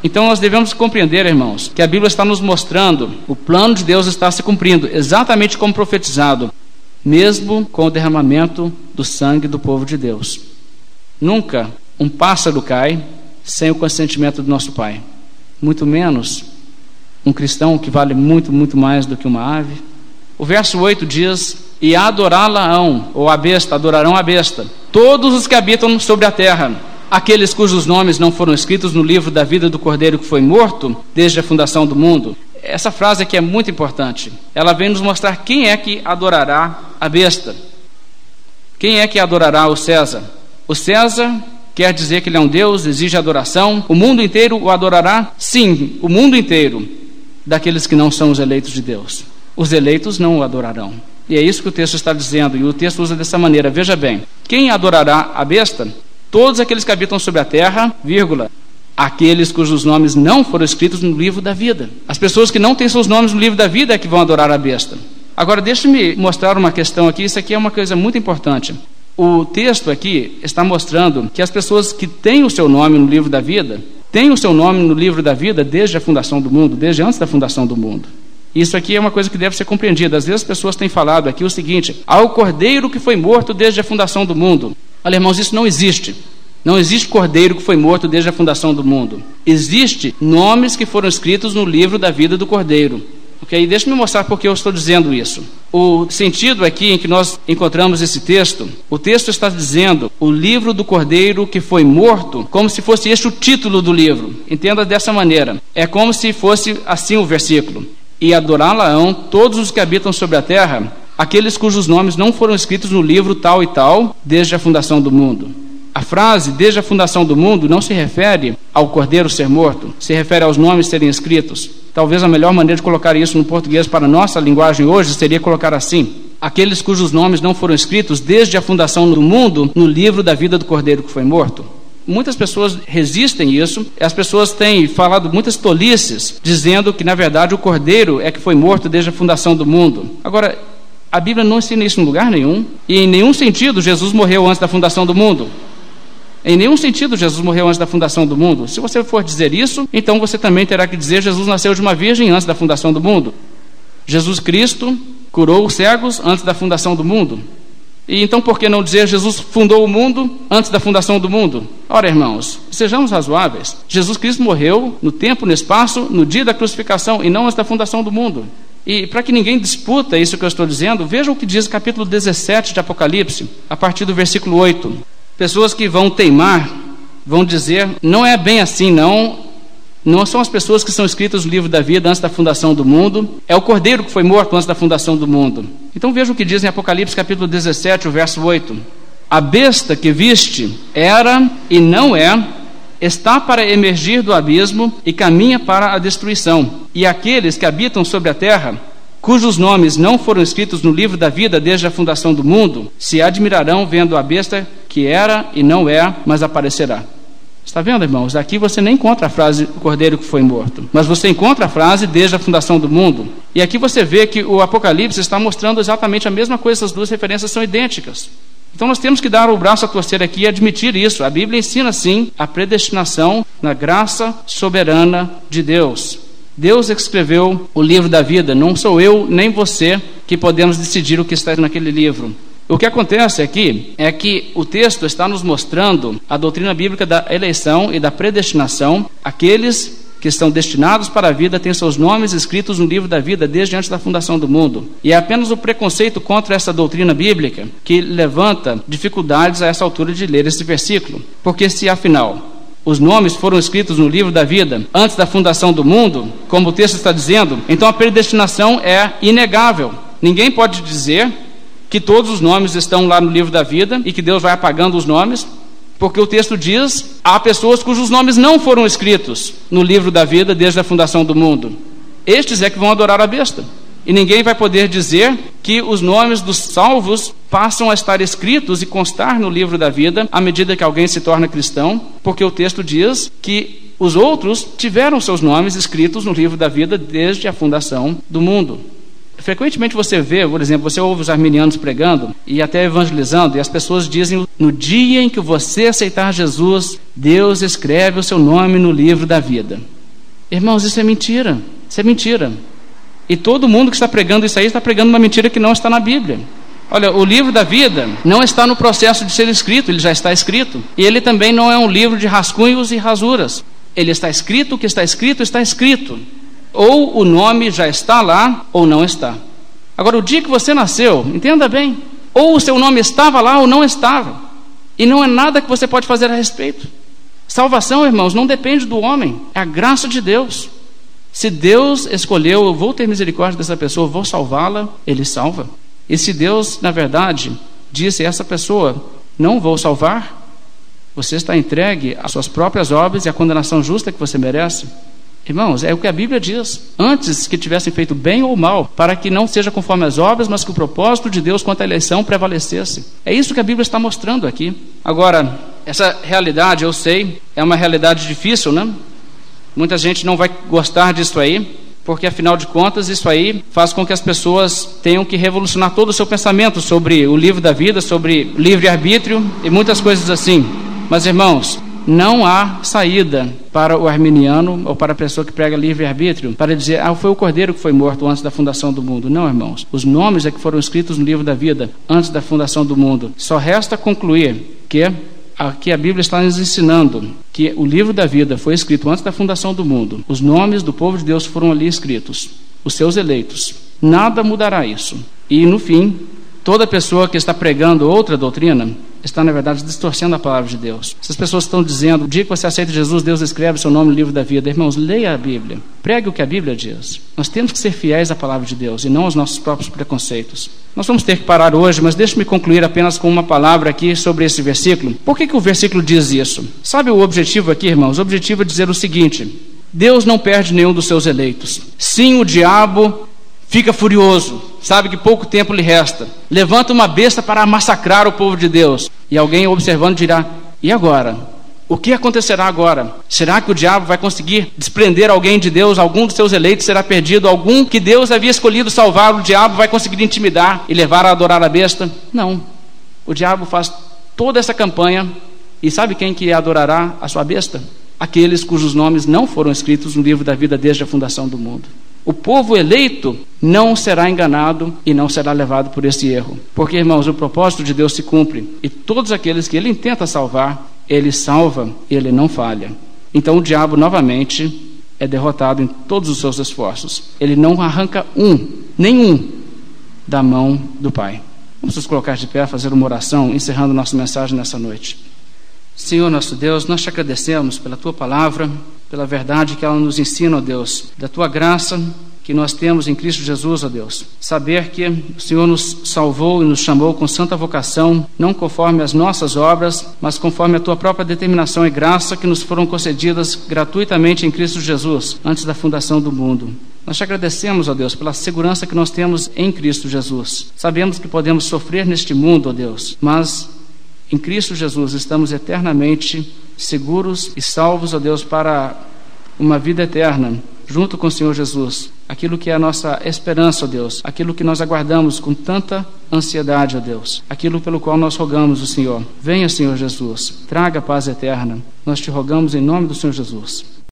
Speaker 1: Então nós devemos compreender, irmãos, que a Bíblia está nos mostrando o plano de Deus está se cumprindo, exatamente como profetizado, mesmo com o derramamento do sangue do povo de Deus. Nunca um pássaro cai sem o consentimento do nosso Pai, muito menos um cristão que vale muito, muito mais do que uma ave. O verso 8 diz: E adorá-la-ão, ou a besta, adorarão a besta, todos os que habitam sobre a terra aqueles cujos nomes não foram escritos no livro da vida do Cordeiro que foi morto desde a fundação do mundo. Essa frase aqui é muito importante. Ela vem nos mostrar quem é que adorará a besta. Quem é que adorará o César? O César quer dizer que ele é um Deus, exige adoração. O mundo inteiro o adorará? Sim, o mundo inteiro, daqueles que não são os eleitos de Deus. Os eleitos não o adorarão. E é isso que o texto está dizendo, e o texto usa dessa maneira. Veja bem: quem adorará a besta todos aqueles que habitam sobre a terra, vírgula, aqueles cujos nomes não foram escritos no livro da vida. As pessoas que não têm seus nomes no livro da vida é que vão adorar a besta. Agora, deixe-me mostrar uma questão aqui, isso aqui é uma coisa muito importante. O texto aqui está mostrando que as pessoas que têm o seu nome no livro da vida, têm o seu nome no livro da vida desde a fundação do mundo, desde antes da fundação do mundo. Isso aqui é uma coisa que deve ser compreendida. Às vezes as pessoas têm falado aqui o seguinte: ao cordeiro que foi morto desde a fundação do mundo. Olha, irmãos, isso não existe. Não existe cordeiro que foi morto desde a fundação do mundo. Existe nomes que foram escritos no livro da vida do cordeiro. Ok? Deixa-me mostrar por que eu estou dizendo isso. O sentido aqui em que nós encontramos esse texto, o texto está dizendo o livro do cordeiro que foi morto, como se fosse este o título do livro. Entenda dessa maneira. É como se fosse assim o versículo. e adorá-la-ão todos os que habitam sobre a terra, aqueles cujos nomes não foram escritos no livro tal e tal, desde a fundação do mundo. A frase desde a fundação do mundo não se refere ao cordeiro ser morto, se refere aos nomes serem escritos. Talvez a melhor maneira de colocar isso no português para a nossa linguagem hoje seria colocar assim: aqueles cujos nomes não foram escritos desde a fundação do mundo no livro da vida do cordeiro que foi morto. Muitas pessoas resistem isso, as pessoas têm falado muitas tolices, dizendo que na verdade o cordeiro é que foi morto desde a fundação do mundo. Agora, a Bíblia não ensina isso em lugar nenhum, e em nenhum sentido Jesus morreu antes da fundação do mundo. Em nenhum sentido Jesus morreu antes da fundação do mundo. Se você for dizer isso, então você também terá que dizer Jesus nasceu de uma virgem antes da fundação do mundo. Jesus Cristo curou os cegos antes da fundação do mundo. E então por que não dizer Jesus fundou o mundo antes da fundação do mundo? Ora, irmãos, sejamos razoáveis. Jesus Cristo morreu no tempo, no espaço, no dia da crucificação e não antes da fundação do mundo. E para que ninguém disputa isso que eu estou dizendo, vejam o que diz o capítulo 17 de Apocalipse, a partir do versículo 8. Pessoas que vão teimar, vão dizer, não é bem assim, não. Não são as pessoas que são escritas no livro da vida antes da fundação do mundo, é o cordeiro que foi morto antes da fundação do mundo. Então veja o que diz em Apocalipse capítulo 17, o verso 8. A besta que viste era e não é, está para emergir do abismo e caminha para a destruição. E aqueles que habitam sobre a terra cujos nomes não foram escritos no livro da vida desde a fundação do mundo, se admirarão vendo a besta que era e não é, mas aparecerá. Está vendo, irmãos? Aqui você nem encontra a frase o cordeiro que foi morto, mas você encontra a frase desde a fundação do mundo. E aqui você vê que o Apocalipse está mostrando exatamente a mesma coisa, essas duas referências são idênticas. Então nós temos que dar o braço a torcer aqui e admitir isso. A Bíblia ensina sim a predestinação na graça soberana de Deus. Deus escreveu o livro da vida, não sou eu nem você que podemos decidir o que está naquele livro. O que acontece aqui é que o texto está nos mostrando a doutrina bíblica da eleição e da predestinação. Aqueles que estão destinados para a vida têm seus nomes escritos no livro da vida desde antes da fundação do mundo. E é apenas o preconceito contra essa doutrina bíblica que levanta dificuldades a essa altura de ler esse versículo. Porque se afinal os nomes foram escritos no livro da vida antes da fundação do mundo, como o texto está dizendo, então a predestinação é inegável. Ninguém pode dizer que todos os nomes estão lá no livro da vida e que Deus vai apagando os nomes, porque o texto diz: há pessoas cujos nomes não foram escritos no livro da vida desde a fundação do mundo. Estes é que vão adorar a besta. E ninguém vai poder dizer que os nomes dos salvos passam a estar escritos e constar no livro da vida à medida que alguém se torna cristão, porque o texto diz que os outros tiveram seus nomes escritos no livro da vida desde a fundação do mundo. Frequentemente você vê, por exemplo, você ouve os arminianos pregando e até evangelizando, e as pessoas dizem: no dia em que você aceitar Jesus, Deus escreve o seu nome no livro da vida. Irmãos, isso é mentira. Isso é mentira. E todo mundo que está pregando isso aí está pregando uma mentira que não está na Bíblia. Olha, o livro da vida não está no processo de ser escrito, ele já está escrito. E ele também não é um livro de rascunhos e rasuras. Ele está escrito, o que está escrito está escrito. Ou o nome já está lá, ou não está. Agora, o dia que você nasceu, entenda bem, ou o seu nome estava lá ou não estava. E não é nada que você pode fazer a respeito. Salvação, irmãos, não depende do homem, é a graça de Deus. Se Deus escolheu, eu vou ter misericórdia dessa pessoa, vou salvá-la, Ele salva. E se Deus, na verdade, disse a essa pessoa, não vou salvar, você está entregue às suas próprias obras e à condenação justa que você merece. Irmãos, é o que a Bíblia diz. Antes que tivessem feito bem ou mal, para que não seja conforme as obras, mas que o propósito de Deus quanto à eleição prevalecesse. É isso que a Bíblia está mostrando aqui. Agora, essa realidade, eu sei, é uma realidade difícil, né? Muita gente não vai gostar disso aí, porque afinal de contas isso aí faz com que as pessoas tenham que revolucionar todo o seu pensamento sobre o livro da vida, sobre livre-arbítrio e muitas coisas assim. Mas irmãos, não há saída para o arminiano ou para a pessoa que prega livre-arbítrio para dizer, ah, foi o cordeiro que foi morto antes da fundação do mundo. Não, irmãos. Os nomes é que foram escritos no livro da vida antes da fundação do mundo. Só resta concluir que Aqui a Bíblia está nos ensinando que o livro da vida foi escrito antes da fundação do mundo. Os nomes do povo de Deus foram ali escritos, os seus eleitos. Nada mudará isso. E no fim, toda pessoa que está pregando outra doutrina está, na verdade, distorcendo a palavra de Deus. Essas pessoas estão dizendo, o dia que você aceita Jesus, Deus escreve seu nome no livro da vida. Irmãos, leia a Bíblia. Pregue o que a Bíblia diz. Nós temos que ser fiéis à palavra de Deus e não aos nossos próprios preconceitos. Nós vamos ter que parar hoje, mas deixe-me concluir apenas com uma palavra aqui sobre esse versículo. Por que, que o versículo diz isso? Sabe o objetivo aqui, irmãos? O objetivo é dizer o seguinte: Deus não perde nenhum dos seus eleitos. Sim, o diabo fica furioso, sabe que pouco tempo lhe resta. Levanta uma besta para massacrar o povo de Deus. E alguém observando dirá: E agora? O que acontecerá agora? Será que o diabo vai conseguir desprender alguém de Deus? Algum dos seus eleitos será perdido? Algum que Deus havia escolhido salvar, o diabo vai conseguir intimidar e levar a adorar a besta? Não. O diabo faz toda essa campanha e sabe quem que adorará a sua besta? Aqueles cujos nomes não foram escritos no livro da vida desde a fundação do mundo. O povo eleito não será enganado e não será levado por esse erro. Porque, irmãos, o propósito de Deus se cumpre e todos aqueles que ele intenta salvar, ele salva e ele não falha. Então o diabo novamente é derrotado em todos os seus esforços. Ele não arranca um, nenhum, da mão do Pai. Vamos nos colocar de pé, fazer uma oração, encerrando nossa mensagem nessa noite. Senhor nosso Deus, nós te agradecemos pela tua palavra, pela verdade que ela nos ensina, ó Deus, da tua graça que nós temos em Cristo Jesus, ó Deus. Saber que o Senhor nos salvou e nos chamou com santa vocação, não conforme as nossas obras, mas conforme a tua própria determinação e graça que nos foram concedidas gratuitamente em Cristo Jesus, antes da fundação do mundo. Nós te agradecemos, ó Deus, pela segurança que nós temos em Cristo Jesus. Sabemos que podemos sofrer neste mundo, ó Deus, mas em Cristo Jesus estamos eternamente seguros e salvos, ó Deus, para uma vida eterna, junto com o Senhor Jesus. Aquilo que é a nossa esperança, ó Deus, aquilo que nós aguardamos com tanta ansiedade, ó Deus, aquilo pelo qual nós rogamos o Senhor. Venha, Senhor Jesus, traga paz eterna. Nós te rogamos em nome do Senhor Jesus.